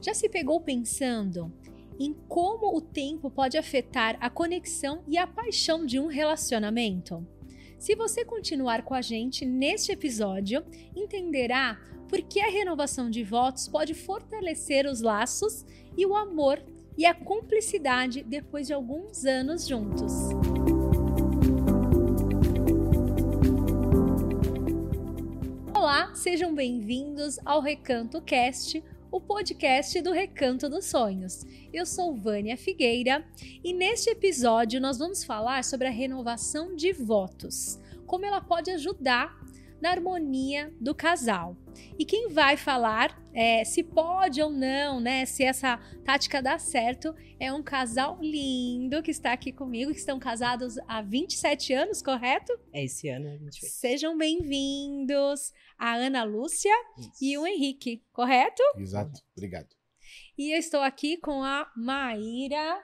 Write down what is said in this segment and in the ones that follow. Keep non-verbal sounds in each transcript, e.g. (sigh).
Já se pegou pensando em como o tempo pode afetar a conexão e a paixão de um relacionamento? Se você continuar com a gente neste episódio, entenderá por que a renovação de votos pode fortalecer os laços e o amor e a cumplicidade depois de alguns anos juntos. Olá, sejam bem-vindos ao Recanto Cast, o podcast do Recanto dos Sonhos. Eu sou Vânia Figueira e neste episódio nós vamos falar sobre a renovação de votos, como ela pode ajudar na harmonia do casal. E quem vai falar é, se pode ou não, né? Se essa tática dá certo, é um casal lindo que está aqui comigo, que estão casados há 27 anos, correto? É esse ano, 28. Sejam bem-vindos a Ana Lúcia Isso. e o Henrique, correto? Exato, obrigado. E eu estou aqui com a Maíra,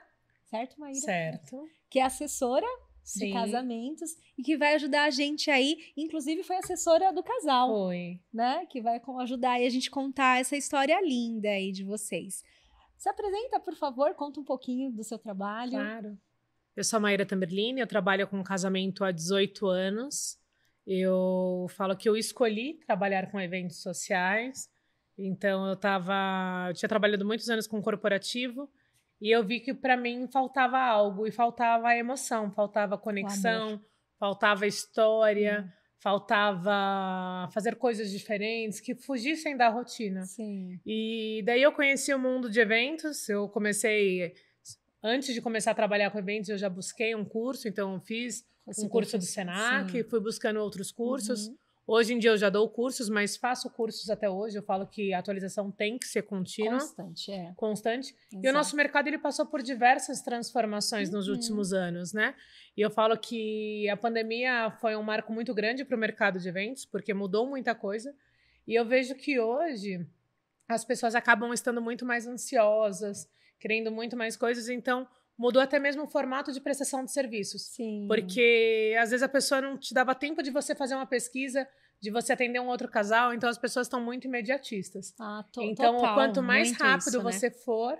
certo, Maíra? Certo. Que é assessora de Sim. casamentos e que vai ajudar a gente aí, inclusive foi assessora do casal, Foi. né? Que vai ajudar aí a gente contar essa história linda aí de vocês. Se apresenta, por favor, conta um pouquinho do seu trabalho. Claro. Eu sou a Maíra Tamberlini, eu trabalho com casamento há 18 anos. Eu falo que eu escolhi trabalhar com eventos sociais. Então eu tava, eu tinha trabalhado muitos anos com corporativo e eu vi que para mim faltava algo e faltava a emoção, faltava conexão, faltava história, faltava fazer coisas diferentes que fugissem da rotina. Sim. E daí eu conheci o mundo de eventos. Eu comecei antes de começar a trabalhar com eventos, eu já busquei um curso, então eu fiz um curso do Senac, sim. fui buscando outros cursos. Uhum. Hoje em dia eu já dou cursos, mas faço cursos até hoje. Eu falo que a atualização tem que ser contínua, Constante, é. constante. E o Exato. nosso mercado ele passou por diversas transformações nos Uhum. últimos anos, né? E eu falo que a pandemia foi um marco muito grande para o mercado de eventos, porque mudou muita coisa. E eu vejo que hoje as pessoas acabam estando muito mais ansiosas, querendo muito mais coisas, então mudou até mesmo o formato de prestação de serviços. Sim. Porque às vezes a pessoa não te dava tempo de você fazer uma pesquisa, de você atender um outro casal, então as pessoas estão muito imediatistas. Ah, to- Então, total, quanto mais rápido isso, né? você for,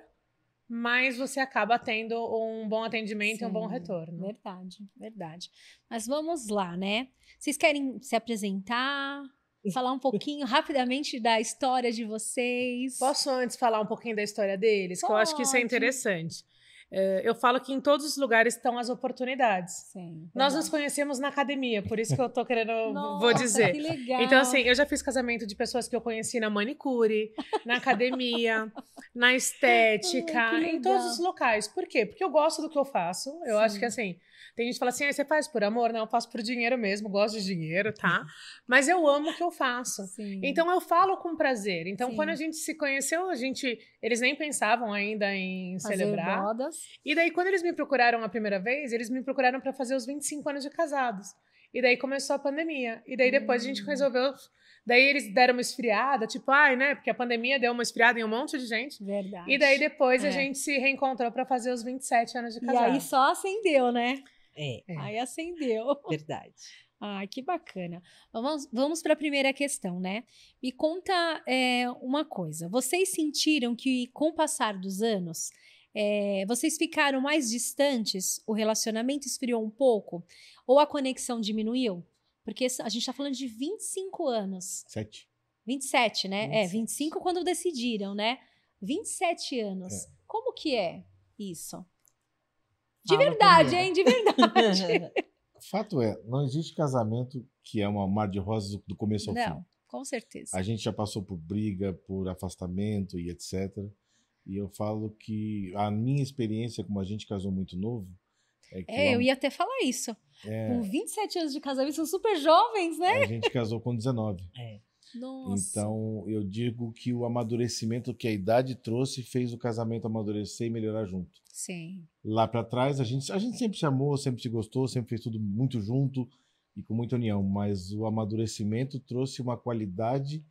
mais você acaba tendo um bom atendimento e um bom Sim, retorno. Verdade, verdade. Mas vamos lá, né? Vocês querem se apresentar? (laughs) Falar um pouquinho rapidamente da história de vocês? Posso antes falar um pouquinho da história deles? Que eu acho que isso é Pode. interessante. É, eu falo que em todos os lugares estão as oportunidades. Sim. Nós nos conhecemos na academia, por isso que eu tô querendo, vou Nossa, dizer. Que legal. Então, assim, eu já fiz casamento de pessoas que eu conheci na manicure, na (laughs) academia, na estética, Ai, em todos os locais. Por quê? Porque eu gosto do que eu faço. Eu acho Sim. que, assim, tem gente que fala assim, ah, você faz por amor? Não, eu faço por dinheiro mesmo, gosto de dinheiro, tá? Mas eu amo o que eu faço. Sim. Então eu falo com prazer. Então Sim. quando a gente se conheceu, a gente, eles nem pensavam ainda em Fazer celebrar. bodas. E daí quando eles me procuraram a primeira vez, eles me procuraram para fazer os 25 anos de casados. E daí começou a pandemia. E daí depois a gente Hum. resolveu, daí eles deram uma esfriada, tipo, ai, né? Porque a pandemia deu uma esfriada em um monte de gente. Verdade. E daí depois É. a gente se reencontrou para fazer os 27 anos de E casado. aí só acendeu, né? É, É. Aí acendeu. verdade. Ai, que bacana. Vamos, vamos para a primeira questão, né? Me conta é, uma coisa. Vocês sentiram que, com o passar dos anos, é, vocês ficaram mais distantes? O relacionamento esfriou um pouco? Ou a conexão diminuiu? Porque a gente está falando de 25 anos. Sete. 27, né? É, 27. 25 quando decidiram, né? 27 anos. É. Como que é isso? De Fala verdade, hein? De verdade. (laughs) Fato é, não existe casamento que é uma mar de rosas do- começo ao fim. Não, com certeza. A gente já passou por briga, por afastamento e etc. E eu falo que a minha experiência, como a gente casou muito novo, é É, eu ia até falar isso. é, Com 27 anos de casamento, são super jovens, né? a gente casou com 19. É. Nossa. Então, eu digo que o amadurecimento que a idade trouxe fez o casamento amadurecer e melhorar junto. Sim. Lá pra trás, a gente, a gente sempre se amou, sempre se gostou, sempre fez tudo muito junto e com muita união, mas o amadurecimento trouxe uma qualidade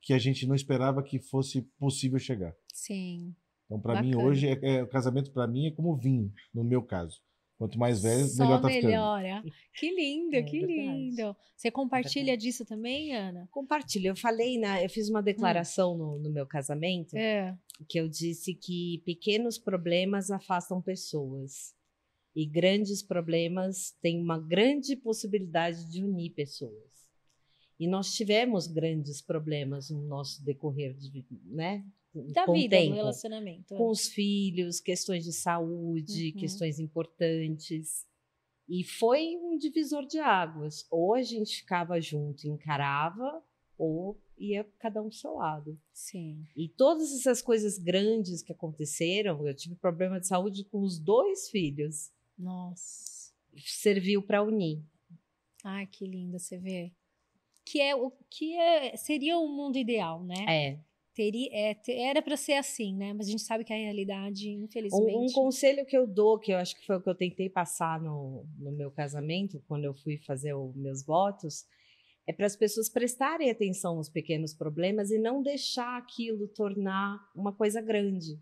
que a gente não esperava que fosse possível chegar. Sim. Então, para mim, hoje, é, é- o casamento para mim é como vinho, no meu caso. Quanto mais velho, Só melhor tá ficando. melhora. Que lindo, É que verdade. lindo. Você compartilha disso também, Ana? Compartilho. Eu falei, na, eu fiz uma declaração no, no meu casamento É. que eu disse que pequenos problemas afastam pessoas e grandes problemas têm uma grande possibilidade de unir pessoas. E nós tivemos grandes problemas no nosso decorrer de, né? Da com vida, do tempo. relacionamento. com os filhos, questões de saúde, Uhum. questões importantes. E foi um divisor de águas. Ou a gente ficava junto e encarava, ou ia cada um pro seu lado. Sim. E todas essas coisas grandes que aconteceram, eu tive problema de saúde com os dois filhos, Nossa. serviu para unir. Ai, que lindo você vê. Que é o que é, seria o mundo ideal, né? É. Teria, é, era para ser assim, né? Mas a gente sabe que a realidade, Um, infelizmente. um conselho que eu dou, que eu acho que foi o que eu tentei passar no, no meu casamento, quando eu fui fazer os meus votos, é para as pessoas prestarem atenção nos pequenos problemas e não deixar aquilo tornar uma coisa grande,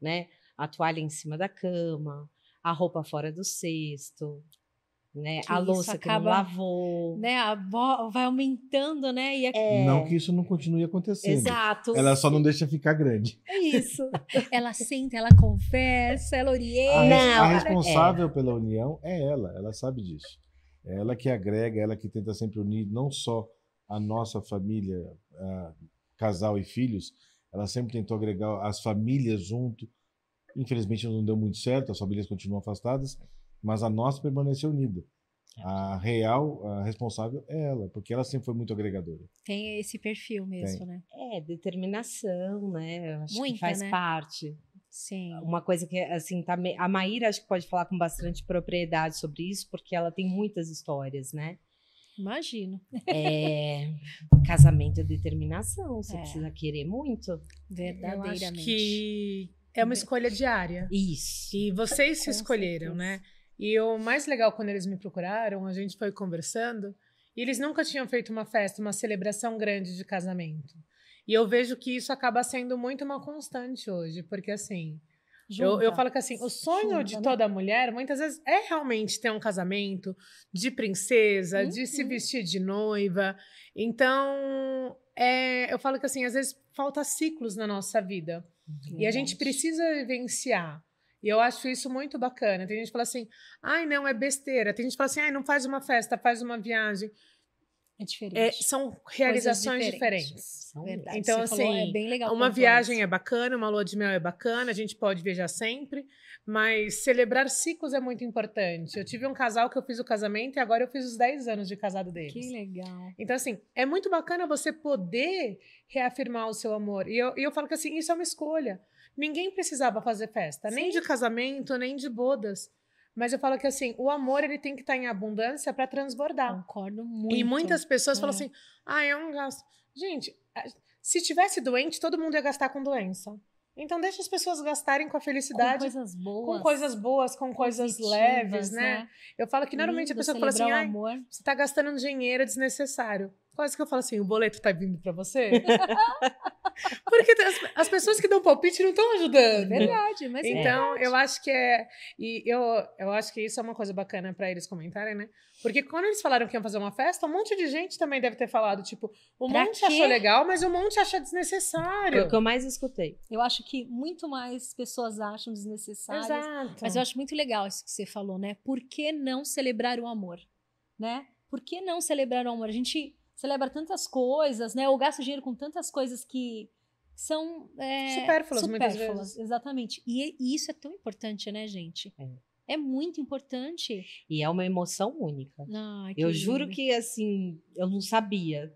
né? A toalha em cima da cama, a roupa fora do cesto, né? Que a isso louça que não acaba, lavou. né? A vai aumentando, né? E a- É, Não que isso não continue acontecendo. Exato. Ela só não deixa ficar grande. É isso. (laughs) ela senta, ela conversa, ela A, orienta. res- Não, a é. responsável pela união é ela, ela sabe disso. É ela que agrega, ela que tenta sempre unir não só a nossa família, a casal e filhos, ela sempre tentou agregar as famílias junto. Infelizmente não deu muito certo, as famílias continuam afastadas, mas a nossa permaneceu unida. A real, a responsável é ela, porque ela sempre foi muito agregadora. Tem esse perfil mesmo, né? É, determinação, né? Acho Muita, que faz né? parte. Sim. Uma coisa que, assim, tá me- a Maíra acho que pode falar com bastante propriedade sobre isso, porque ela tem muitas histórias, né? Imagino. É, (laughs) casamento é determinação, você É. precisa querer muito. Eu acho Verdadeiramente. que é uma escolha diária. Isso. E vocês se escolheram, né? E o mais legal quando eles me procuraram, a gente foi conversando, e eles nunca tinham feito uma festa, uma celebração grande de casamento. E eu vejo que isso acaba sendo muito uma constante hoje, porque assim, eu, eu Junta. falo que assim, o sonho Junta, de né? toda mulher, muitas vezes, é realmente ter um casamento de princesa, de se Uhum. vestir de noiva. Então, é, eu falo que assim, às vezes falta ciclos na nossa vida. E a gente precisa vivenciar. E eu acho isso muito bacana. Tem gente que fala assim, ai, não, é besteira. Tem gente que fala assim, ai, não faz uma festa, faz uma viagem. É diferente. É, são realizações diferentes. diferentes. São Verdade. Então, você falou, assim, é bem legal. Uma viagem isso. é bacana, uma lua de mel é bacana, a gente pode viajar sempre, mas celebrar ciclos é muito importante. Eu tive um casal que eu fiz o casamento e agora eu fiz os 10 anos de casado deles. Que legal. Então, assim, é muito bacana você poder reafirmar o seu amor. E eu, e eu falo que, assim, isso é uma escolha. Ninguém precisava fazer festa, nem Sim. de casamento, nem de bodas. Mas eu falo que, assim, o amor, ele tem que estar em abundância para transbordar. Concordo muito. E muitas pessoas falam É. assim, ah, é um gasto. Gente, se tivesse doente, todo mundo ia gastar com doença. Então, deixa as pessoas gastarem com a com felicidade. coisas boas. Com coisas boas, com coisas leves, né? Eu falo que normalmente Lindo a pessoa fala assim, o ai, amor. você tá gastando dinheiro desnecessário. Quase que eu falo assim, o boleto tá vindo pra você? (laughs) Porque as, as pessoas que dão palpite não estão ajudando. Verdade, mas é Então, verdade. eu acho que é. E eu, eu acho que isso é uma coisa bacana pra eles comentarem, né? Porque quando eles falaram que iam fazer uma festa, um monte de gente também deve ter falado, tipo, o Pra monte quê? achou legal, mas o monte acha Foi desnecessário. o que eu mais escutei. Eu acho que muito mais pessoas acham desnecessárias. Exato. Mas eu acho muito legal isso que você falou, né? Por que não celebrar o amor? Né? Por que não celebrar o amor? A gente celebra tantas coisas, né? Ou gasta dinheiro com tantas coisas que são é, Supérfluas, supérfluas. Exatamente. E, e isso é tão importante, né, gente? É. É muito importante. E é uma emoção única. Que Eu juro lindo. que, assim, eu não sabia.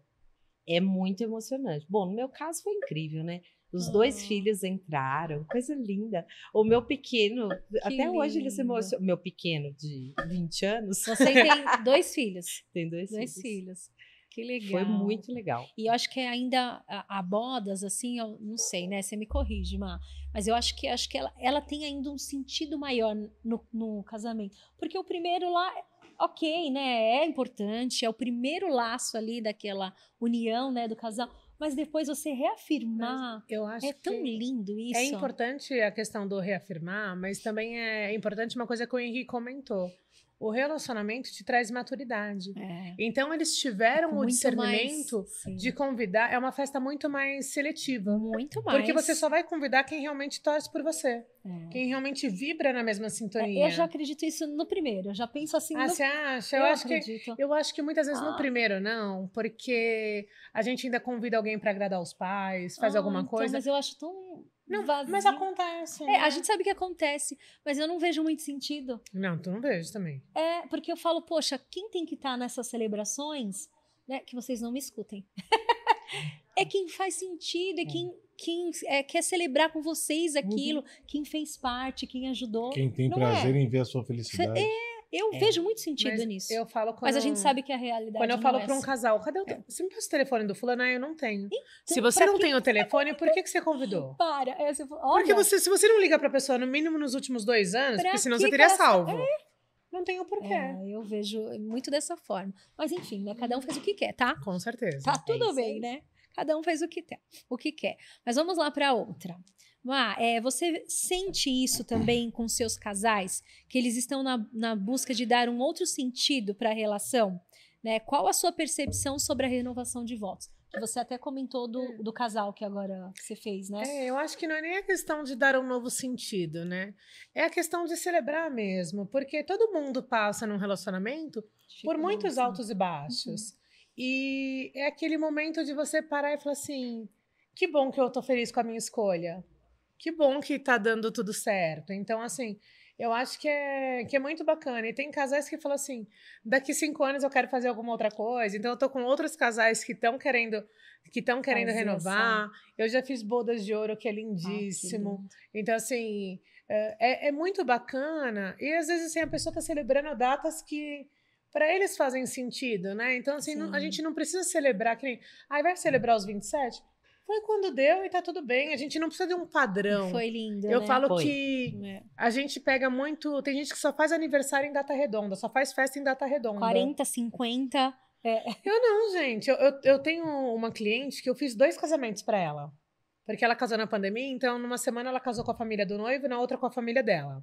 É muito emocionante. Bom, no meu caso foi incrível, né? Os dois Ah. filhos entraram, coisa linda. O meu pequeno, até hoje ele se lindo. emociona. Meu pequeno, de 20 anos, Você tem (laughs) dois filhos. tem dois, Dois filhos. filhos. Que legal. Foi muito legal. E eu acho que ainda a, a bodas, assim, eu não sei, né? Você me corrige, Má. Mas eu acho que acho que ela, ela tem ainda um sentido maior no, no casamento. Porque o primeiro lá, ok, né? É importante, é o primeiro laço ali daquela união, né, do casal. mas depois você reafirmar. Eu acho É tão lindo isso. é importante a questão do reafirmar, mas também é importante uma coisa que o Henrique comentou. O relacionamento te traz maturidade. É. Então eles tiveram o discernimento mais, de convidar. É uma festa muito mais seletiva. muito mais. Porque você só vai convidar quem realmente torce por você. É. Quem realmente vibra na mesma sintonia. É, Eu já acredito isso no primeiro. Eu já penso assim. Ah, no... você acha? Eu, eu acho que. Eu acho que muitas vezes Ah. no primeiro não, porque a gente ainda convida alguém para agradar os pais, faz Ah, alguma então, coisa. Mas eu acho tão Não, vazio. mas acontece. É, né? a gente sabe que acontece, mas eu não vejo muito sentido. Não, tu não vejo também. É, porque eu falo, poxa, quem tem que estar nessas celebrações, né? Que vocês não me escutem. (laughs) é quem faz sentido, é quem, quem é, quer celebrar com vocês aquilo, quem fez parte, quem ajudou. Quem tem Não prazer é? em ver a sua felicidade. Eu É. vejo muito sentido Mas nisso. Eu falo quando Mas a gente sabe que a realidade Quando eu não falo é para um casal, cadê o. te- Você me passa o telefone do fulano? Ah, eu não tenho. Se Então, você pra não que tem o telefone, por que, que você convidou? Para, é, você, olha, Porque você, se você não liga pra pessoa no mínimo nos últimos dois anos, Pra porque senão que você teria salvo. Não tem o porquê. É, eu vejo muito dessa forma. Mas enfim, né? Cada um faz o que quer, tá? Com certeza. Tá tudo isso bem, né? Cada um faz o que quer, o que quer. Mas vamos lá para outra. Má, é, você sente isso também com seus casais? Que eles estão na, na busca de dar um outro sentido para a relação? Né? Qual a sua percepção sobre a renovação de votos? Você até comentou do, do casal que agora você fez, né? É, eu acho que não é nem a questão de dar um novo sentido, né? É a questão de celebrar mesmo, porque todo mundo passa num relacionamento por muitos altos e baixos. E é aquele momento de você parar e falar assim: que bom que eu tô feliz com a minha escolha. Que bom que tá dando tudo certo. Então, assim, eu acho que é, que é muito bacana. E tem casais que falam assim: daqui cinco anos eu quero fazer alguma outra coisa. Então, eu tô com outros casais que estão querendo que estão querendo Fazer renovar. Eu já fiz bodas de ouro, que é Ah, que lindíssimo. Então, assim, é, é muito bacana. E às vezes, assim, a pessoa está celebrando datas que para eles fazem sentido, né? Então, assim, não- a gente não precisa celebrar que nem. Ai, vai celebrar os 27? Foi quando deu e tá tudo bem. A gente não precisa de um padrão. Foi lindo. Eu né? falo Foi. que É. a gente pega muito. Tem gente que só faz aniversário em data redonda, só faz festa em data redonda. 40, 50. Eu não, gente. Eu, eu, eu tenho uma cliente que eu fiz dois casamentos pra ela. Porque ela casou na pandemia, então numa semana ela casou com a família do noivo e na outra com a família dela.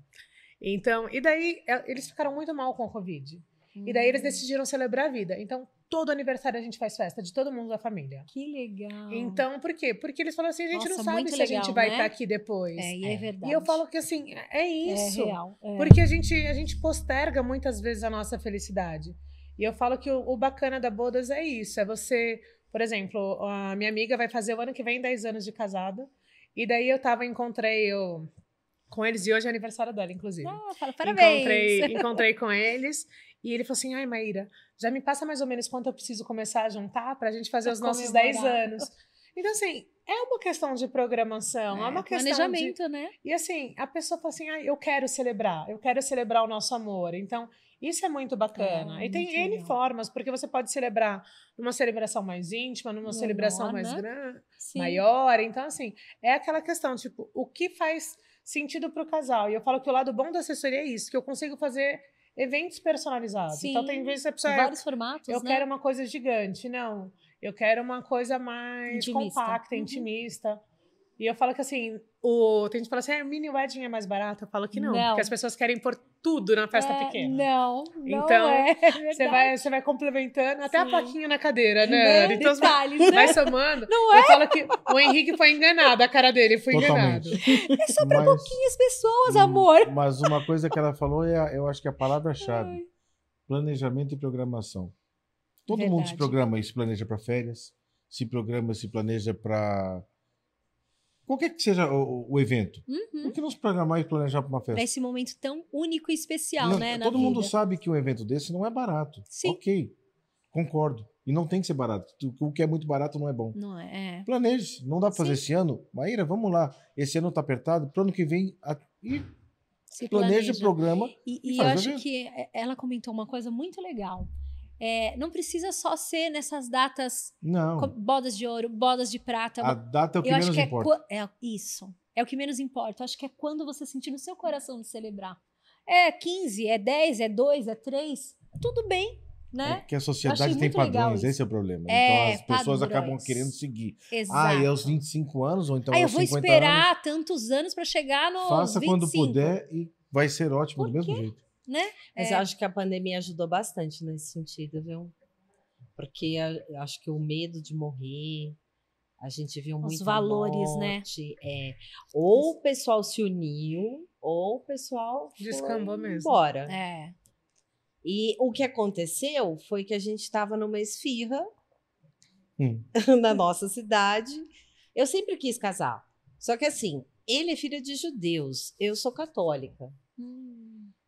Então, e daí é, eles ficaram muito mal com a Covid. E daí Hum. eles decidiram celebrar a vida. Então, todo aniversário a gente faz festa de todo mundo da família. Que legal. Então, por quê? Porque eles falaram assim: a gente Nossa, não sabe se a gente legal, vai né? estar aqui depois. É, e é, É. verdade. E eu falo que assim, é isso. É real. é. Porque a gente, a gente posterga muitas vezes a nossa felicidade. E eu falo que o, o bacana da bodas é isso: é você, por exemplo, a minha amiga vai fazer o ano que vem 10 anos de casada. E daí eu tava, encontrei eu, com eles, e hoje é aniversário dela, inclusive. Ah, fala, parabéns. Encontrei, encontrei com (laughs) eles. E ele falou assim: ai, Maíra, já me passa mais ou menos quanto eu preciso começar a juntar pra gente fazer Pra os nossos comemorar. 10 anos. Então, assim, é uma questão de programação, é, uma questão de planejamento, né? e assim, a pessoa fala assim: ah, eu quero celebrar, eu quero celebrar o nosso amor. Então, isso é muito bacana. É, e tem N formas, porque você pode celebrar numa celebração mais íntima, numa Menor, celebração mais né? grande, Sim. maior. Então, assim, é aquela questão, tipo, o que faz sentido para o casal? E eu falo que o lado bom da assessoria é isso, que eu consigo fazer eventos personalizados. Então, tem Sim, vezes que a pessoa. Vários formatos, Eu né? quero uma coisa gigante. Não. Eu quero uma coisa mais Intimista. compacta, Uhum. intimista. E eu falo que assim, o... tem gente que fala assim, ah, mini wedding é mais barato. Eu falo que não, Não. porque as pessoas querem pôr tudo na festa É, pequena. Não, não Então, é. (laughs) Você vai, você vai complementando até a Sim. plaquinha na cadeira, né? Né? Então você vai, Detalhes, né? vai somando. Não é? Eu falo que o Henrique foi enganado, a cara dele foi enganado. Totalmente. É só pra Mas- pouquinhas pessoas, amor. Mas uma coisa que ela falou é, a- eu acho que é a palavra-chave: planejamento e programação. Todo mundo Verdade. se programa e se planeja para férias, se programa, se planeja para qualquer que seja o, o evento. Uhum. Por que não se programar e planejar para uma festa? Nesse momento tão único e especial, Não, né? todo mundo vida. sabe que um evento desse não é barato. Sim. Ok, concordo. E não tem que ser barato. O que é muito barato não é bom. Não é? é. Planeje. Não dá para fazer esse ano? Maíra, vamos lá. Esse ano tá apertado. Pro ano que vem. A... E Se planeja, planeja. programa. E, e e eu o acho que é- ela comentou uma coisa muito legal. É, não precisa só ser nessas datas, Não. bodas de ouro, bodas de prata. A data é o que eu acho menos que é, importa. qua- é isso. É o que menos importa. Eu acho que é quando você sentir no seu coração de celebrar. É 15, é 10, é 2, é 3. Tudo bem. É né? porque a achei sociedade tem padrões, esse é o problema. É, então as pessoas padrões. acabam querendo seguir. Exato. Ah, e aos 25 anos, ou então Aí eu vou 50 esperar anos, tantos anos pra chegar no faça 25, quando puder e vai ser ótimo do Por mesmo jeito. Né? Mas É. eu acho que a pandemia ajudou bastante nesse sentido, viu? Porque eu acho que o medo de morrer, a gente viu Os muito valores, né? morte, É, ou o pessoal se uniu, ou o pessoal foi Descambou mesmo. embora. É. E o que aconteceu foi que a gente estava numa esfirra Hum. (laughs) na nossa cidade. Eu sempre quis casar. Só que assim, ele é filho de judeus, eu sou católica. Hum.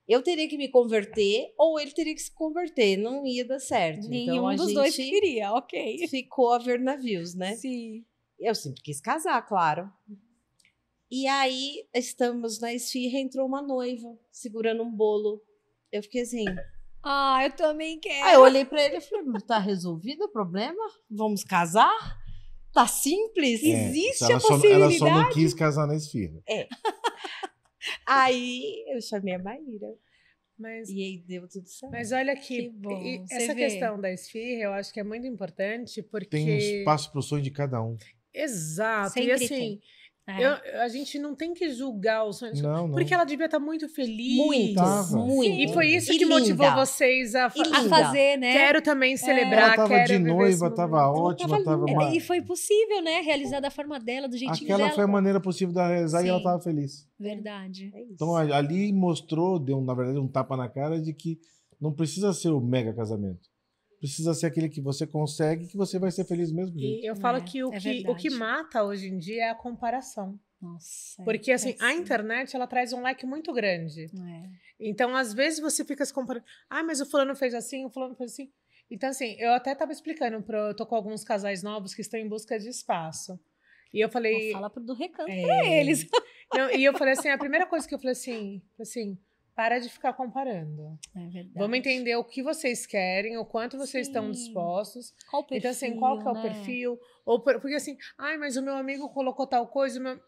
Eu teria que me converter ou ele teria que se converter, não ia dar certo. Nenhum então a dos gente dois queria, ok. ficou a ver navios, né? Sim. Eu sempre quis casar, claro. E aí estamos na esfirra, entrou uma noiva segurando um bolo. Eu fiquei assim. Ah, eu também quero. Aí eu olhei pra ele e falei: "Mas tá resolvido o problema? Vamos casar? Tá simples? É, Existe a só, ela só não possibilidade? quis casar na esfirra. Aí eu chamei a Maíra. Mas, E aí deu tudo certo. mas olha Que que, e- essa vê. questão da esfirra, eu acho que é muito importante porque Tem um espaço pro sonho de cada um. exato. Sempre e assim, tem. É. eu- a gente não tem que julgar o sonho. Não, não. Porque ela devia estar muito feliz. Muito, Tava. muito. E foi isso E que motivou linda. vocês a, fa- E a fazer, né? Quero também celebrar, Ela tava quero de noiva, tava ótima, tava, É, uma... E foi possível, né? Realizar da forma dela, do jeitinho Aquela dela. foi a maneira possível dela realizar e ela Sim. tava feliz. Verdade. É isso. Então ali mostrou, deu na verdade um tapa na cara de que não precisa ser o mega casamento. Precisa ser aquele que você consegue, que você vai ser feliz mesmo. jeito. E eu falo É, que, o é que o que mata hoje em dia é a comparação. Nossa. é Porque assim, a internet ela traz um leque muito grande. É. Então, às vezes você fica se comparando. Ah, mas o fulano fez assim, o fulano fez assim. Então, assim, eu até tava explicando, pro, eu tô com alguns casais novos que estão em busca de espaço. E eu falei. Fala pro do recanto é, pra eles. Não, e eu falei assim, a primeira coisa que eu falei assim, assim, para de ficar comparando. É verdade. Vamos entender o que vocês querem, o quanto vocês estão Sim. dispostos. Qual o perfil, então, assim, qual que é o né? perfil? Ou por- porque assim, ai, mas o meu amigo colocou tal coisa, o meu...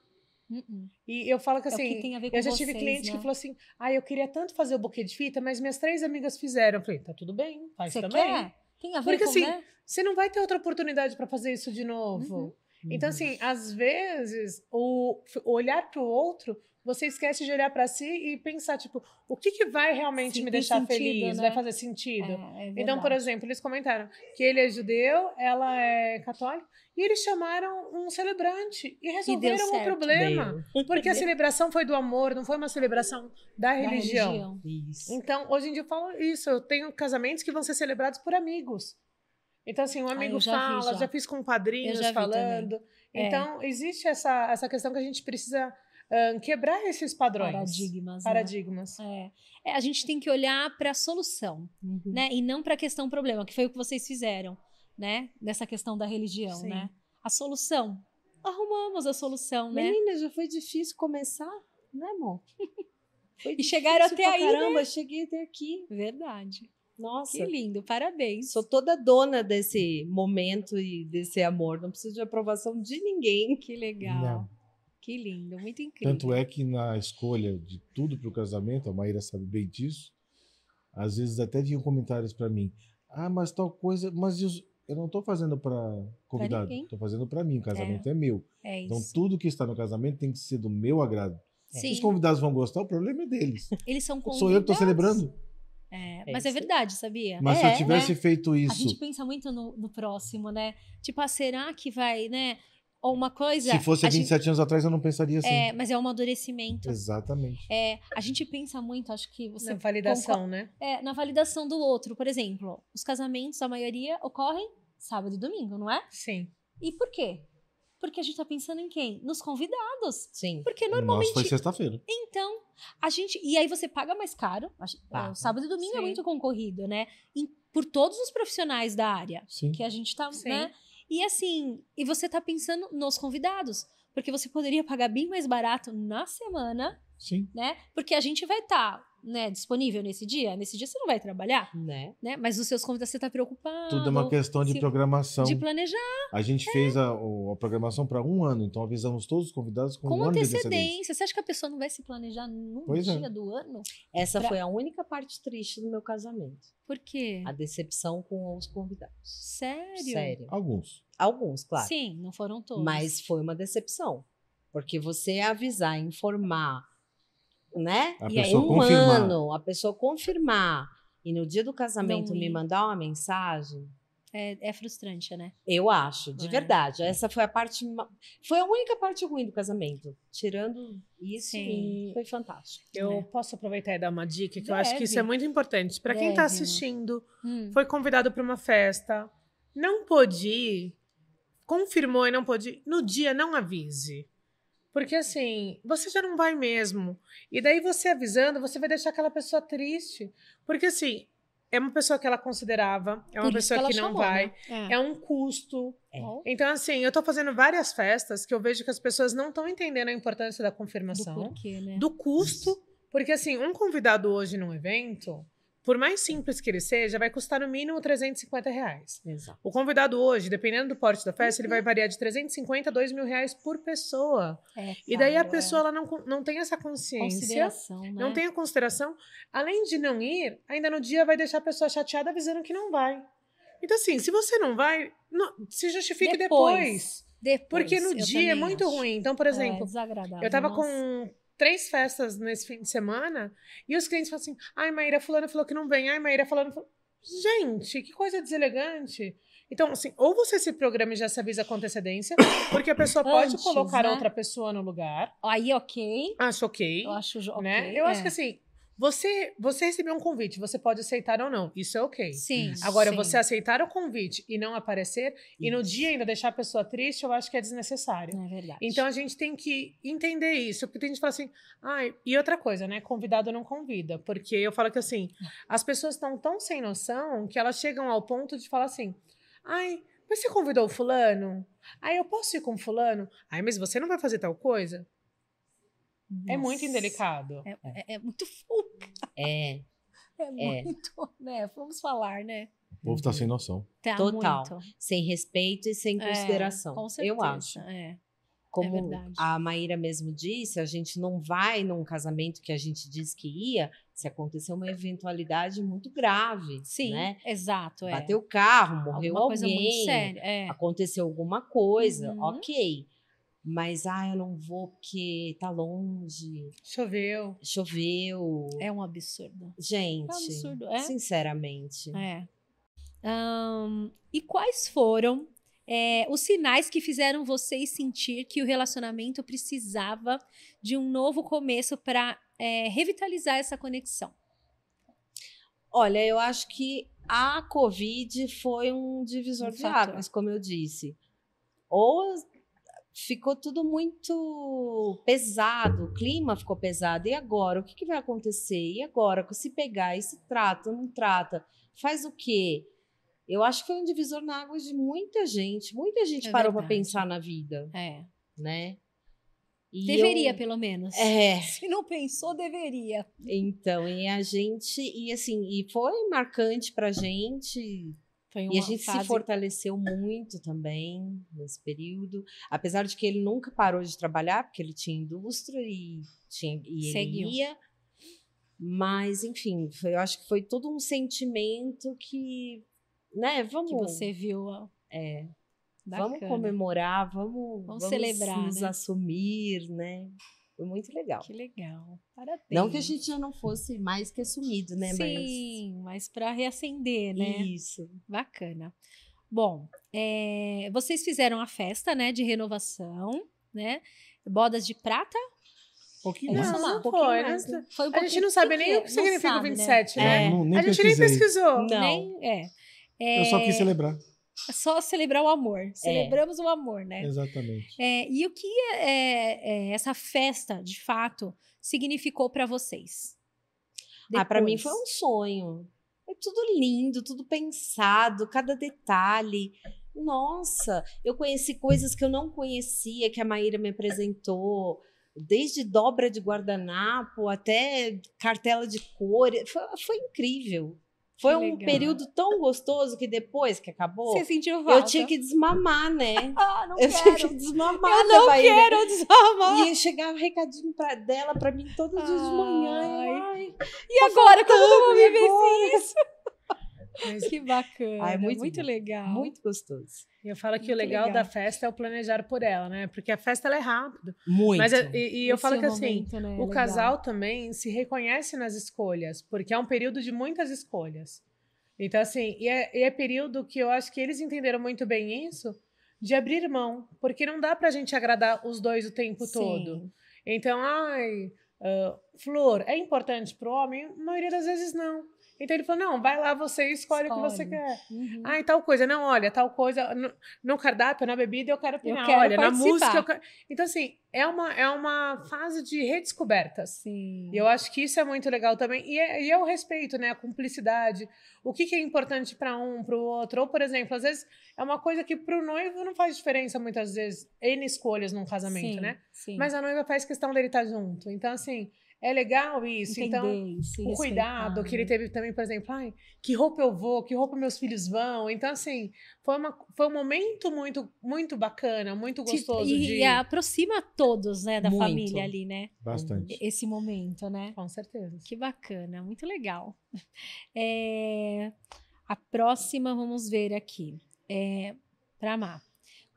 Uh-uh. E eu falo que É o assim, que tem a ver com eu já tive vocês, cliente né? que falou assim: ah, eu queria tanto fazer o buquê de fita, mas minhas três amigas fizeram. Eu falei, tá tudo bem, faz Você também. quer? Tem a ver Porque, com, assim, né? Você não vai ter outra oportunidade para fazer isso de novo. Uhum. Então, assim, às vezes, o olhar para o outro, você esquece de olhar para si e pensar, tipo, o que, que vai realmente Se me deixar sentido, feliz? né? Vai fazer sentido? É, é Então, por exemplo, eles comentaram que ele é judeu, ela é católica, e eles chamaram um celebrante e resolveram o certo. problema. Deu. Porque a (laughs) celebração foi do amor, não foi uma celebração da Da religião. Isso. Então, hoje em dia eu falo isso, eu tenho casamentos que vão ser celebrados por amigos. Então, assim, um amigo Ah, já vi, fala, já. já. fiz com padrinhos vi falando. É. Então, existe essa, essa questão que a gente precisa quebrar esses padrões. Paradigmas. né? Paradigmas. É. É, a gente tem que olhar para a solução, Uhum. né? E não para a questão problema, que foi o que vocês fizeram, né? Nessa questão da religião, Sim. né? A solução. Arrumamos a solução, né? Menina, já foi difícil começar, né, amor? (laughs) Foi E chegaram até pra aí, né? Caramba, cheguei até aqui. Verdade. Nossa, Que lindo, parabéns. sou toda dona desse momento e desse amor. Não preciso de aprovação de ninguém. Que legal. Não. Que lindo, muito incrível. Tanto é que na escolha de tudo para o casamento, a Maíra sabe bem disso, às vezes até vinham comentários para mim. Ah, mas tal coisa, mas os- eu não estou fazendo para convidado, estou fazendo para mim, o casamento é, meu. É Então isso. tudo que está no casamento tem que ser do meu agrado. Se os convidados vão gostar, o problema é deles. (laughs) eles são convidados. Sou eu que estou celebrando. É, É mas é isso aí. verdade, sabia? Mas se É, eu tivesse feito A gente isso, pensa muito no, no próximo, né? Tipo, ah, será que vai, né? Ou uma coisa. se fosse há a gente- 27 anos atrás, eu não pensaria assim. É, mas é um amadurecimento. Exatamente. É, a gente pensa muito, acho que você. Na validação, né? É, na validação do outro. Por exemplo, os casamentos, a maioria, ocorrem sábado e domingo, não é? Sim. E por quê? Porque a gente tá pensando em quem? Nos convidados. Sim. Porque normalmente. foi sexta-feira. Então, a gente. E aí você paga mais caro. Paga. o sábado e domingo é Sim. muito concorrido, né? Em- por todos os profissionais da área Sim. que a gente tá, Sim. né? E assim, e você tá pensando nos convidados, porque você poderia pagar bem mais barato na semana Sim. né? Porque a gente vai estar né, disponível nesse dia. Nesse dia você não vai trabalhar, Né? né? Mas os seus convidados você tá preocupado. Tudo é uma questão de se- programação. de planejar A gente fez a, a programação para um ano, então avisamos todos os convidados com, com um ano de antecedência. antecedência. Você acha que a pessoa não vai se planejar num Pois é. dia do ano? Essa Pra- foi a única parte triste do meu casamento. Por quê? A decepção com os convidados. Sério? Sério. Alguns. Alguns, claro. Sim, não foram todos. Mas foi uma decepção. Porque você avisar, informar, né? A e aí um confirmar. ano, a pessoa confirmar e no dia do casamento Não me mandar uma mensagem, É, é frustrante, né? eu acho, de É. verdade. Essa foi a parte. Foi a única parte ruim do casamento. Tirando isso, Sim. foi fantástico. Eu É. posso aproveitar e dar uma dica que eu acho que isso é Deve. muito importante. Para quem está Deve, assistindo, Hum. foi convidado para uma festa, não pôde ir, confirmou e não pôde ir, no dia não avise. Porque assim, você já não vai mesmo. E daí você avisando, você vai deixar aquela pessoa triste. Porque assim, é uma pessoa que ela considerava, é uma pessoa ela que não chamou, vai, né? é um custo. É. Então, assim, eu tô fazendo várias festas que eu vejo que as pessoas não estão entendendo a importância da do confirmação porquê, né? do custo, porque assim, um convidado hoje num evento, por mais simples que ele seja, vai custar no mínimo 350 reais. Exato. O convidado hoje, dependendo do porte da festa, ele vai Uhum. variar de 350 a 2 mil reais por pessoa. É E daí a é. pessoa ela não, não tem essa consciência, Consideração, né? não tem a consideração. Além de não ir, ainda no dia vai deixar a pessoa chateada avisando que não vai. Então, assim, se você não vai, não- se justifique Depois. depois. Depois, Porque no eu dia é muito acho. ruim. Então, por É exemplo, desagradável. eu tava nossa. com três festas nesse fim de semana e os clientes falam assim: ai, Maíra, fulano falou que não vem, ai, Maíra, fulano falou. Gente, que coisa deselegante. Então, assim, ou você se programa e já se avisa com antecedência, porque a pessoa pode Antes, colocar né? outra pessoa no lugar. Aí, ok. Acho ok. Eu acho né? ok, Eu acho é. que assim, você, você recebeu um convite, você pode aceitar ou não. Isso é ok. Sim. Agora, sim. você aceitar o convite e não aparecer, e no Isso. dia ainda deixar a pessoa triste, eu acho que é desnecessário. É verdade. Então a gente tem que entender isso, porque tem gente que fala assim, ai, e outra coisa, né? Convidado não convida. Porque eu falo que assim, as pessoas estão tão sem noção que elas chegam ao ponto de falar assim, ai, mas você convidou o fulano? Ai, eu posso ir com o fulano? Ai, mas você não vai fazer tal coisa? É muito Nossa. indelicado. É, é- é muito fuca. É, (laughs) É, É. muito, né? Vamos falar, né? O povo tá sem noção. Tá Total. muito. sem respeito e sem É, consideração. com certeza. eu acho. É. Como a Maíra mesmo disse, a gente não vai num casamento que a gente diz que ia se acontecer uma eventualidade muito grave. Sim, né? exato. É. Bateu o carro, morreu Alguma coisa alguém, muito séria. É. aconteceu alguma coisa, Uhum. ok. Mas, ah, eu não vou porque tá longe, Choveu. choveu. É um absurdo. Gente, É um absurdo, é? sinceramente. É. Ahn, e quais foram é, os sinais que fizeram vocês sentir que o relacionamento precisava de um novo começo para revitalizar essa conexão? Olha, eu acho que a Covid foi um divisor Um de fator. águas, como eu disse. Ou ficou tudo muito pesado, o clima ficou pesado. E agora? O que, que vai acontecer? E agora? Se pegar, e se trata, não trata? Faz o quê? Eu acho que foi um divisor na água de muita gente. Muita gente É parou para pensar na vida, É. né? E Deveria, eu- pelo menos. É, (laughs) Se não pensou, deveria. então, e a gente, e assim, e foi marcante pra gente, E a gente fase... se fortaleceu muito também nesse período. Apesar de que ele nunca parou de trabalhar, porque ele tinha indústria e, tinha, e ele Seguiu. ia. Mas, enfim, foi- eu acho que foi todo um sentimento que, né, vamos, que você viu. é, Bacana. vamos comemorar, vamos, Vamos celebrar, nos né? assumir, né? Foi muito legal. Que legal. Parabéns. Não que a gente já não fosse mais que assumido, né? Sim, mas para reacender, Mas né? isso. Bacana. Bom, é, vocês fizeram a festa, né, de renovação, né? Bodas de prata? Um pouquinho É mais. isso. Não, Um não pouquinho foi, mais, né? né? Foi um A gente pouquinho- não sabe nem o que significa Não o sabe, 27, né? né? É, não- nem a gente nem pesquisei. pesquisou. Não. Nem, é. É, Eu só quis celebrar. Só celebrar o amor. Celebramos o amor, né? Exatamente. É, e o que é, é, essa festa, de fato, significou para vocês? Ah, para mim Depois. foi um sonho. É tudo lindo, tudo pensado, cada detalhe. Nossa, eu conheci coisas que eu não conhecia, que a Maíra me apresentou. desde dobra de guardanapo até cartela de cor. Foi, foi incrível. Foi um período tão gostoso que depois que acabou, Você sentiu falta? eu tinha que desmamar, né? (laughs) Ah, não Eu tinha quero. que desmamar. Eu não barriga. quero desarmar. E chegava recadinho pra, dela pra mim todos os dias de manhã. Ai, E agora, como eu vou viver sem isso? Mas Que bacana. Ah, é muito muito legal. muito gostoso. eu falo que o Muito legal, legal. da festa é o planejar por ela, né? Porque a festa ela é rápida. Muito. Mas é- e, e eu falo que assim, momento, né, é o casal também se reconhece nas escolhas, porque é um período de muitas escolhas. Então, assim, e é, e é período que eu acho que eles entenderam muito bem isso, de abrir mão, porque não dá pra gente agradar os dois o tempo Sim. todo. Então, ai, ah, flor é importante pro homem? A maioria das vezes não. Então ele falou: não, vai lá, você escolhe, o que você Escolhe. quer. Uhum. Ah, e tal coisa. Não, olha, tal coisa. No, no cardápio, na bebida, eu quero opinar. quero olha, na participar. música. Eu quero... Então, assim, é uma, é uma fase de redescobertas. Sim. E eu acho que isso é muito legal também. E é, e é o respeito, né? A cumplicidade. O que, que é importante para um, para o outro. Ou, por exemplo, às vezes é uma coisa que para o noivo não faz diferença muitas vezes. N escolhas num casamento, Sim, né? Sim. Mas a noiva faz questão dele estar junto. Então, assim, é legal isso. Entender então, isso, o cuidado que ele teve também, por exemplo, ai, que roupa eu vou, que roupa meus filhos vão. Então, assim, foi, uma, foi um momento muito, muito bacana, muito gostoso e, de. e aproxima todos, né, da Muito. família ali, né? Bastante. Esse momento, né? Com certeza. Que bacana, muito legal. (laughs) É, a próxima, vamos ver aqui. É, Para Má.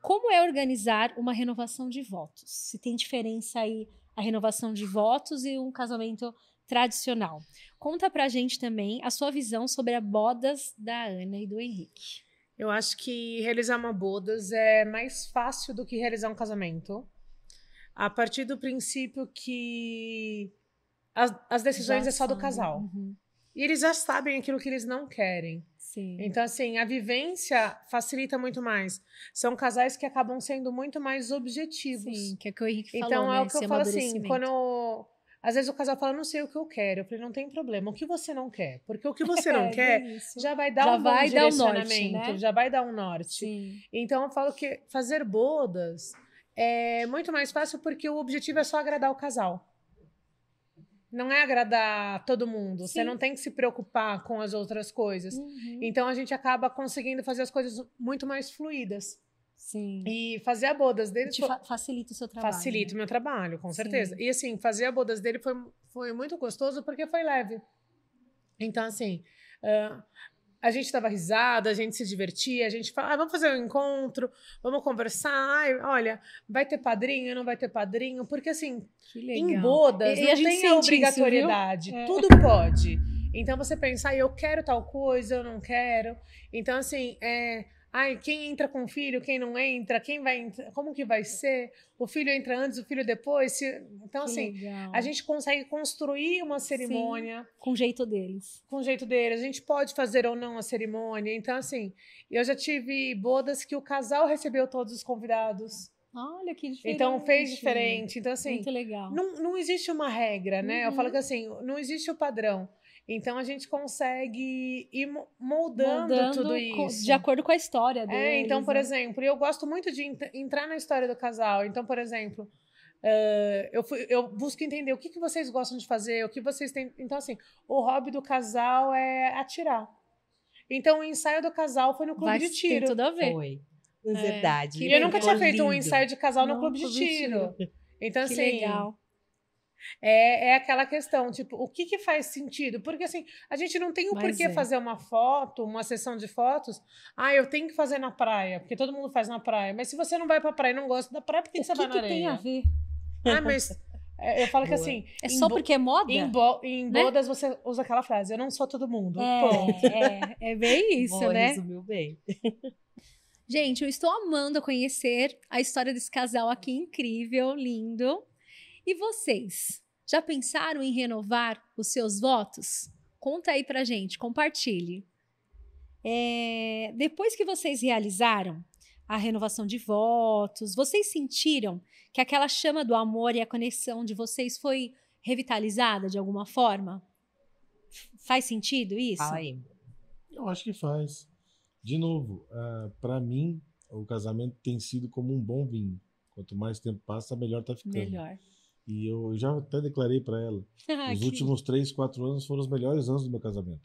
Como é organizar uma renovação de votos? Se tem diferença aí a renovação de votos e um casamento tradicional. Conta pra gente também a sua visão sobre as bodas da Ana e do Henrique. Eu acho que realizar uma bodas é mais fácil do que realizar um casamento. A partir do princípio que as, as decisões Já é só do casal. Uhum. E eles já sabem aquilo que eles não querem. Sim. Então, assim, a vivência facilita muito mais. São casais que acabam sendo muito mais objetivos. Sim, que é o que o Henrique falou, Então, né? é o que esse eu falo assim, quando eu- Às vezes o casal fala, não sei o que eu quero. Eu falei, não tem problema. O que você não quer? Porque o que (laughs) você não É, quer isso. já vai dar Já um vai dar um norte, né? já vai dar um norte. Sim. Então eu falo que fazer bodas é muito mais fácil porque o objetivo é só agradar o casal. Não é agradar todo mundo. Você Sim. não tem que se preocupar com as outras coisas. Uhum. Então a gente acaba conseguindo fazer as coisas muito mais fluídas. Sim. E fazer a bodas dele Te fa- facilita o seu trabalho. facilita o né? meu trabalho, com Sim. certeza. E assim, fazer a bodas dele foi, foi muito gostoso porque foi leve. Então, assim, ah, a gente dava risada, a gente se divertia, a gente fala, ah, vamos fazer um encontro, vamos conversar. Ai, olha, vai ter padrinho, não vai ter padrinho, porque assim, em bodas E- e não a gente tem a isso, obrigatoriedade, viu? É. tudo pode. Então você pensar, eu quero tal coisa, eu não quero. Então, assim, é. Ai, quem entra com o filho, quem não entra, quem vai entrar, como que vai ser? O filho entra antes, o filho depois. se- Então, Que assim, legal. a gente consegue construir uma cerimônia Com o jeito deles. com o jeito dele. A gente pode fazer ou não a cerimônia. Então, assim, eu já tive bodas que o casal recebeu todos os convidados. Olha que diferente. Então, fez diferente. Então, assim, Muito legal. não, não existe uma regra, né? Eu Uhum. falo que assim, não existe o padrão. Então a gente consegue ir mo- moldando, tudo isso. de acordo com a história deles. É, então, por né? exemplo, eu gosto muito de ent- entrar na história do casal. Então, por exemplo, eh, eu, fui- eu busco entender o que, que vocês gostam de fazer, o que vocês têm. Então, assim, o hobby do casal é atirar. Então, o ensaio do casal foi no clube Vai de tiro. tudo a ver. Foi. É, Verdade. E eu nunca tinha feito um ensaio de casal no Não, clube de clube de tiro. Então, que assim, legal. É, é aquela questão, tipo, o que, que faz sentido? Porque assim, a gente não tem o Mas porquê é. fazer uma foto, uma sessão de fotos. Ah, eu tenho que fazer na praia, porque todo mundo faz na praia. Mas se você não vai pra praia e não gosta da praia, por que, que você que, vai na que tem areia? a ver? Ah, mas (laughs) é, eu falo que Boa. assim. É só porque é moda? Em, bo- em né? bodas você usa aquela frase, eu não sou todo mundo. É, é, é bem (laughs) isso, Boa, né? Resumiu bem. Gente, eu estou amando conhecer a história desse casal aqui incrível, lindo. E vocês, já pensaram em renovar os seus votos? Conta aí pra gente, compartilhe. É, depois que vocês realizaram a renovação de votos, vocês sentiram que aquela chama do amor e a conexão de vocês foi revitalizada de alguma forma? Faz sentido isso? Fala aí. Eu acho que faz. De novo, para mim, o casamento tem sido como um bom vinho. Quanto mais tempo passa, melhor tá ficando. Melhor. E eu já até declarei para ela. (laughs) Ah, Os que, últimos três, quatro anos foram os melhores anos do meu casamento.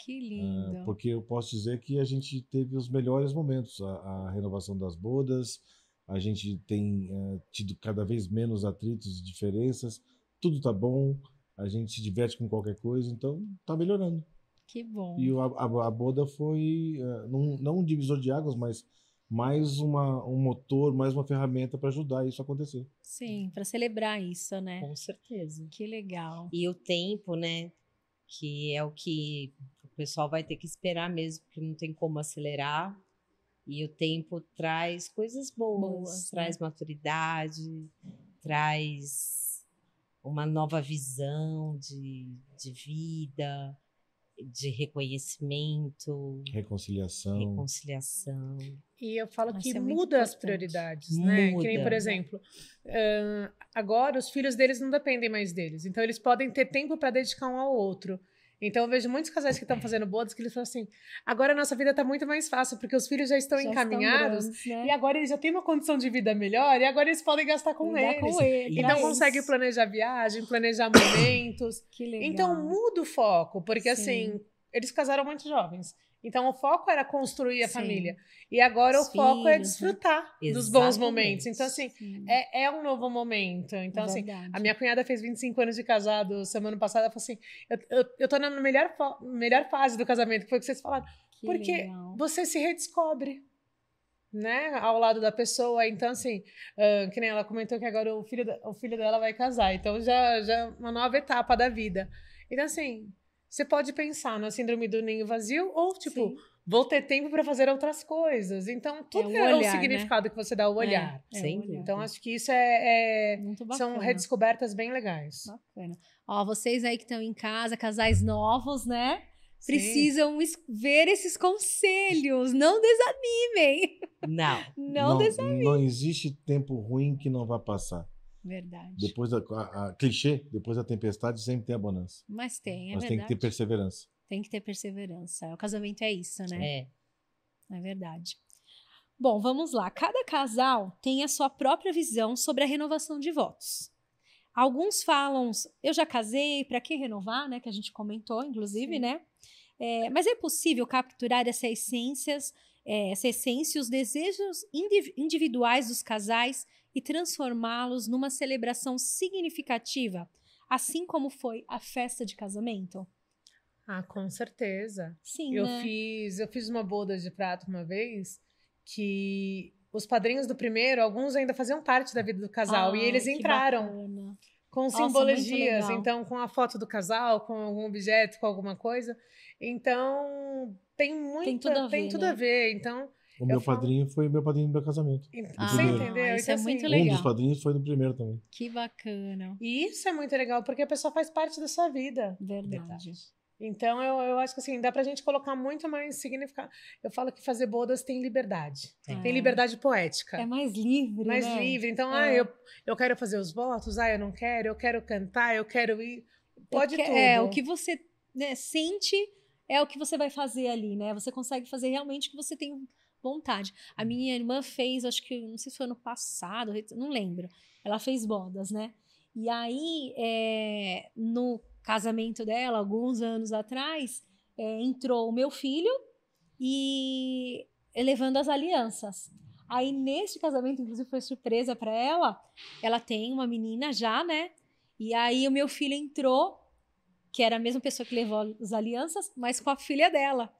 que Ah, lindo. porque eu posso dizer que a gente teve os melhores momentos. A, a renovação das bodas, a gente tem eh, tido cada vez menos atritos e diferenças. Tudo tá bom, a gente se diverte com qualquer coisa, então tá melhorando. Que bom. E a, a, a boda foi eh, não, não um divisor de águas, mas mais uma, um motor, mais uma ferramenta para ajudar isso a acontecer. Sim, para celebrar isso, né? Com certeza. Que legal. E o tempo, né? Que é o que o pessoal vai ter que esperar mesmo, porque não tem como acelerar. E o tempo traz coisas boas, Boas, né? traz maturidade, traz uma nova visão de, de vida, de reconhecimento, Reconciliação. reconciliação. E eu falo que é muda as prioridades, né? Que nem, Muda. por exemplo, agora os filhos deles não dependem mais deles. Então, eles podem ter tempo para dedicar um ao outro. Então, eu vejo muitos casais que estão fazendo bodas que eles falam assim: agora a nossa vida está muito mais fácil, porque os filhos já estão Já encaminhados. grandes, né? E agora eles já têm uma condição de vida melhor e agora eles podem gastar com eles. com ele, Então pra consegue eles. planejar viagem, planejar momentos. Que legal. Então muda o foco, porque Sim. assim, eles casaram muito jovens. Então o foco era construir a Sim. família. E agora Os o foco é né? desfrutar dos bons momentos. Então, assim, Sim, é, é um novo momento. Então, assim, verdade. a minha cunhada fez 25 anos de casado semana passada. Ela falou assim: eu, eu, eu tô na melhor, melhor fase do casamento, que foi o que vocês falaram. Que porque legal. Você se redescobre. Né, ao lado da pessoa, então assim, ah, que nem ela comentou que agora o filho, o filho dela vai casar, então já, já é uma nova etapa da vida. Então, assim, você pode pensar na síndrome do ninho vazio, ou tipo, Sim. vou ter tempo para fazer outras coisas. Então, tudo o é o, olhar, né? significado que você dá ao olhar. É, é, olhar. dúvida. Então, acho que isso é, é- são redescobertas bem legais. Bacana. Ó, vocês aí que estão em casa, casais novos, né? Sim. Precisam es- ver esses conselhos. Não desanimem. Não. (laughs) Não, desanimem. não existe tempo ruim que não vá passar. Verdade. Depois da a, a- clichê, depois da tempestade sempre tem a bonança. Mas tem, é Mas tem verdade. que ter perseverança. Tem que ter perseverança. O casamento é isso, né? É. É verdade. Bom, vamos lá. Cada casal tem a sua própria visão sobre a renovação de votos. Alguns falam, eu já casei, para que renovar, né? Que a gente comentou, inclusive, Sim. né? É, mas é possível capturar essa essências, é, essa essência e os desejos indiv- individuais dos casais e transformá-los numa celebração significativa, assim como foi a festa de casamento? Ah, com certeza. Sim, Eu né? fiz, eu fiz uma boda de prata uma vez que os padrinhos do primeiro, alguns ainda faziam parte da vida do casal e Ai, eles entraram bacana. com Nossa, simbologias, então com a foto do casal, com algum objeto, com alguma coisa. Então tem muito, tudo a ver, tudo né? a ver. Então, O meu falo- padrinho foi meu padrinho do meu casamento. Ah, você entendeu? isso Então, é muito assim, Um legal. dos padrinhos foi do primeiro também. Que bacana. E isso é muito legal, porque a pessoa faz parte da sua vida. Verdade. Então, eu, eu acho que assim, dá pra gente colocar muito mais significado. Eu falo que fazer bodas tem liberdade. Tem. Tem liberdade poética. É mais livre, mais né? livre. Então, É. ah, eu, eu quero fazer os votos, ah, eu não quero, eu quero cantar, eu quero ir. Pode O que- tudo. É, o que você né, sente é o que você vai fazer ali, né? Você consegue fazer realmente o que você tem vontade. A minha irmã fez, acho que, não sei se foi ano passado, não lembro. Ela fez bodas, né? E aí, é, no casamento dela, alguns anos atrás, é, entrou o meu filho e levando as alianças. Aí, neste casamento, inclusive, foi surpresa para ela. Ela tem uma menina já, né? E aí, o meu filho entrou, que era a mesma pessoa que levou as alianças, mas com a filha dela.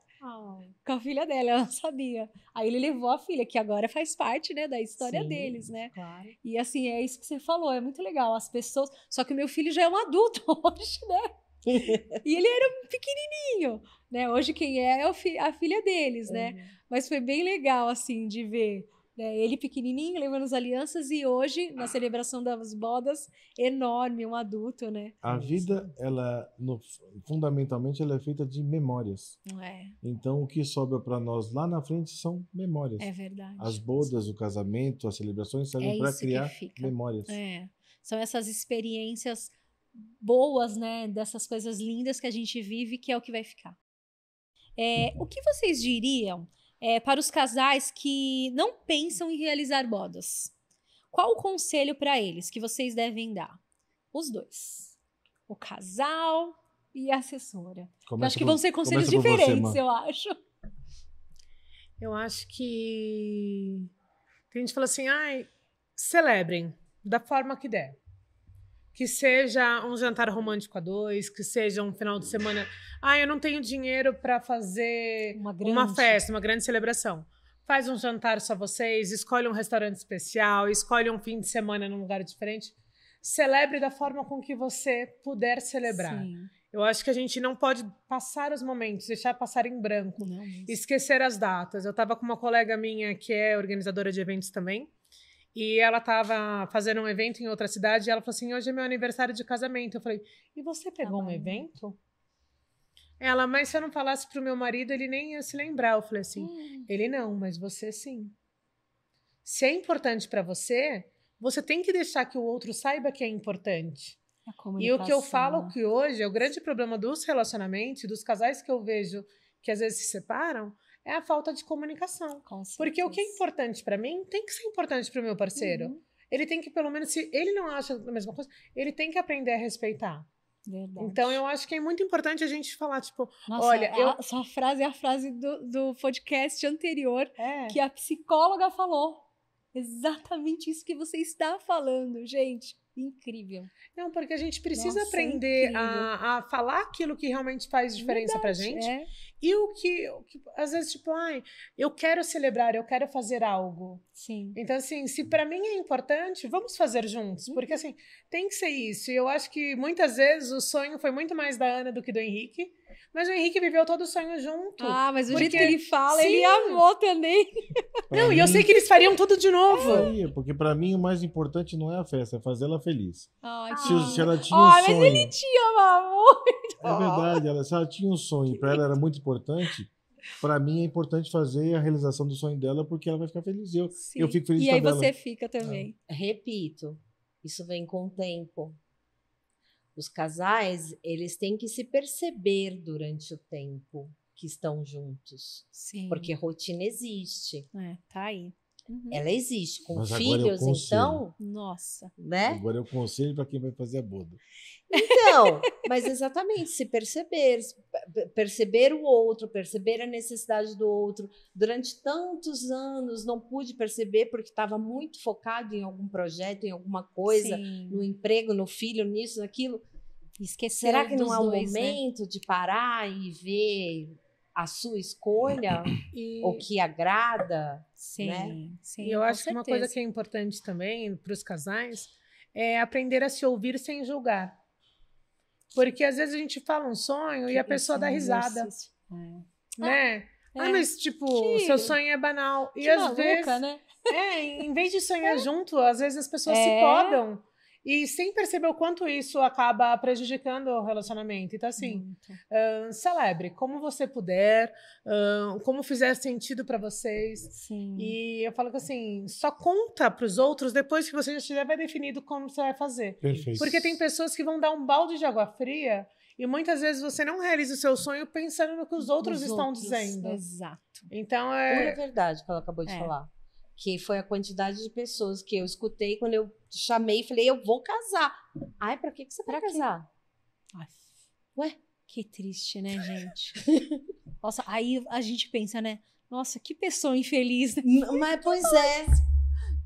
Com a filha dela, (laughs) ela não sabia. Aí ele levou a filha, que agora faz parte, né, da história Sim. deles, né? Claro. E assim, é isso que você falou, é muito legal. As pessoas. Só que o meu filho já é um adulto (laughs) hoje, né? (laughs) e ele era um pequenininho, né? Hoje quem é é a filha deles, né? Mas foi bem legal, assim, de ver né? ele pequenininho levando as alianças e hoje, na celebração das bodas, enorme, um adulto, né? A vida, ela, no- fundamentalmente, ela é feita de memórias. É, Então, o que sobra para nós lá na frente são memórias. é verdade. As bodas, o casamento, as celebrações É servem para isso que criar memórias. É, são essas experiências boas, né? Dessas coisas lindas que a gente vive, que é o que vai ficar. É, o que vocês diriam é, para os casais que não pensam em realizar bodas? Qual o conselho para eles que vocês devem dar? os dois. O casal e a assessora. Eu acho que por- vão ser conselhos você, diferentes, Má. eu acho. Eu acho que. Tem gente que fala assim, ai, celebrem da forma que der. Que seja um jantar romântico a dois, que seja um final de semana. Ah, eu não tenho dinheiro para fazer Uma uma grande. festa, uma grande celebração. Faz um jantar só vocês, escolhe um restaurante especial, escolhe um fim de semana num lugar diferente. Celebre da forma com que você puder celebrar. Sim. Eu acho que a gente não pode passar os momentos, deixar passar em branco Não, esquecer as datas. Eu estava com uma colega minha que é organizadora de eventos também. E ela estava fazendo um evento em outra cidade e ela falou assim: hoje é meu aniversário de casamento. Eu falei: e você pegou um bom. evento? Ela, mas se eu não falasse pro meu marido, ele nem ia se lembrar. Eu falei assim: Hum, ele não, mas você sim. Se é importante para você, você tem que deixar que o outro saiba que é importante. E o que eu falo que hoje é o grande problema dos relacionamentos, dos casais que eu vejo que às vezes se separam, é a falta de comunicação. Com Porque o que é importante para mim tem que ser importante para o meu parceiro. Uhum, Ele tem que, pelo menos, se ele não acha a mesma coisa, ele tem que aprender a respeitar. verdade. Então, eu acho que é muito importante a gente falar, tipo, Nossa, olha, eu- a sua frase é a frase do, do podcast anterior é, que a psicóloga falou. Exatamente isso que você está falando, gente. Incrível. não, porque a gente precisa Nossa, aprender a, a falar aquilo que realmente faz diferença pra gente. É, E o que, o que, às vezes, tipo, ai, eu quero celebrar, eu quero fazer algo. sim. Então, assim, se para mim é importante, vamos fazer juntos. Uhum. Porque, assim, tem que ser isso. E eu acho que muitas vezes o sonho foi muito mais da Ana do que do Henrique. Mas o Henrique viveu todo o sonho junto. Ah, mas o Porque- jeito que ele fala, ele Sim. amou também. Pra (laughs) Não, e eu sei que eles fariam tudo de novo. faria, porque pra mim o mais importante não é a festa, é fazer ela feliz. Ai, Se, se ela tinha Ai, um mas sonho, ele te ama muito. é verdade, ela, se ela tinha um sonho, pra ela era muito importante. Pra mim é importante fazer a realização do sonho dela porque ela vai ficar feliz. Eu, Sim. eu fico feliz E aí dela. você fica também. Repito, isso vem com o tempo. Os casais, eles têm que se perceber durante o tempo que estão juntos. Sim. Porque rotina existe. É, tá aí. Uhum. Ela existe. Com Mas eu filhos, então, Nossa. né? Agora é o conselho pra quem vai fazer a boda. Então, mas exatamente, se perceber, perceber o outro, perceber a necessidade do outro. Durante tantos anos não pude perceber porque estava muito focado em algum projeto, em alguma coisa, Sim. no emprego, no filho, nisso, naquilo. Esquecer Será que não é o né? momento de parar e ver a sua escolha, (coughs) E, o que agrada? Sim, né? sim. e eu com acho que uma coisa que é importante também para os casais é aprender a se ouvir sem julgar. Porque às vezes a gente fala um sonho e a pessoa dá é risada. É. né? É. Ah, mas tipo, Que- seu sonho é banal. E Que às maluca, vezes, né? é, em vez de sonhar (laughs) junto, às vezes as pessoas se É. podam e sem perceber o quanto isso acaba prejudicando o relacionamento. Então, assim, celebre como você puder, como fizer sentido para vocês. Sim. E eu falo que assim, só conta para os outros depois que você já tiver definido como você vai fazer. Perfeito. Porque tem pessoas que vão dar um balde de água fria e muitas vezes você não realiza o seu sonho pensando no que os outros Os estão outros, dizendo. Exato. Então Pura é. verdade que ela acabou de É. falar. Que foi a quantidade de pessoas que eu escutei quando eu chamei e falei, eu vou casar. Ai, pra que, que você vai Pra quê? casar? Ai, Ué? Que triste, né, gente? (laughs) Nossa, aí a gente pensa, né? Nossa, que pessoa infeliz. né? Mas, pois é.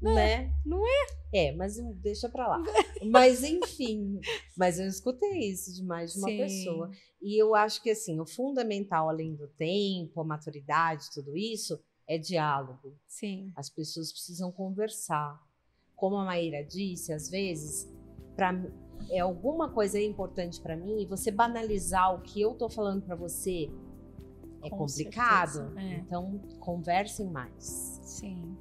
Né? Não é? É, mas hum, deixa pra lá. (laughs) Mas, enfim. Mas eu escutei isso de mais de uma Sim. pessoa. E eu acho que, assim, o fundamental, além do tempo, a maturidade, tudo isso, é diálogo. Sim. As pessoas precisam conversar. Como a Maíra disse, às vezes, mim- é alguma coisa importante para mim e você banalizar o que eu tô falando para você é Com complicado. é. Então, conversem mais. Sim.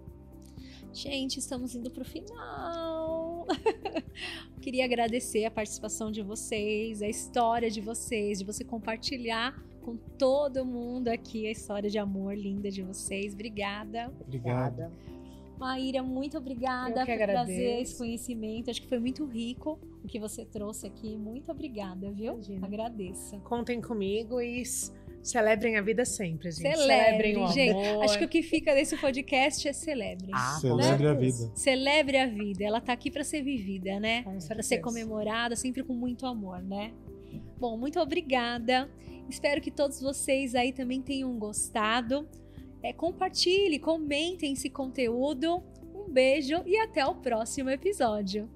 Gente, estamos indo para o final. (laughs) Queria agradecer a participação de vocês, a história de vocês, de você compartilhar com todo mundo aqui a história de amor linda de vocês. Obrigada. Obrigada. Maíra, muito obrigada por trazer esse conhecimento. Acho que foi muito rico o que você trouxe aqui. Muito obrigada, viu? Imagina. Agradeço. Contem comigo e Celebrem a vida sempre, gente. Celebrem, celebrem gente. Amor. Acho que o que fica desse podcast é celebrem. Ah, né? celebre né? a vida. Celebre a vida. Ela está aqui para ser vivida, né? Para ser comemorada, sempre com muito amor, né? Bom, muito obrigada. Espero que todos vocês aí também tenham gostado. É, compartilhe, comentem esse conteúdo. Um beijo e até o próximo episódio.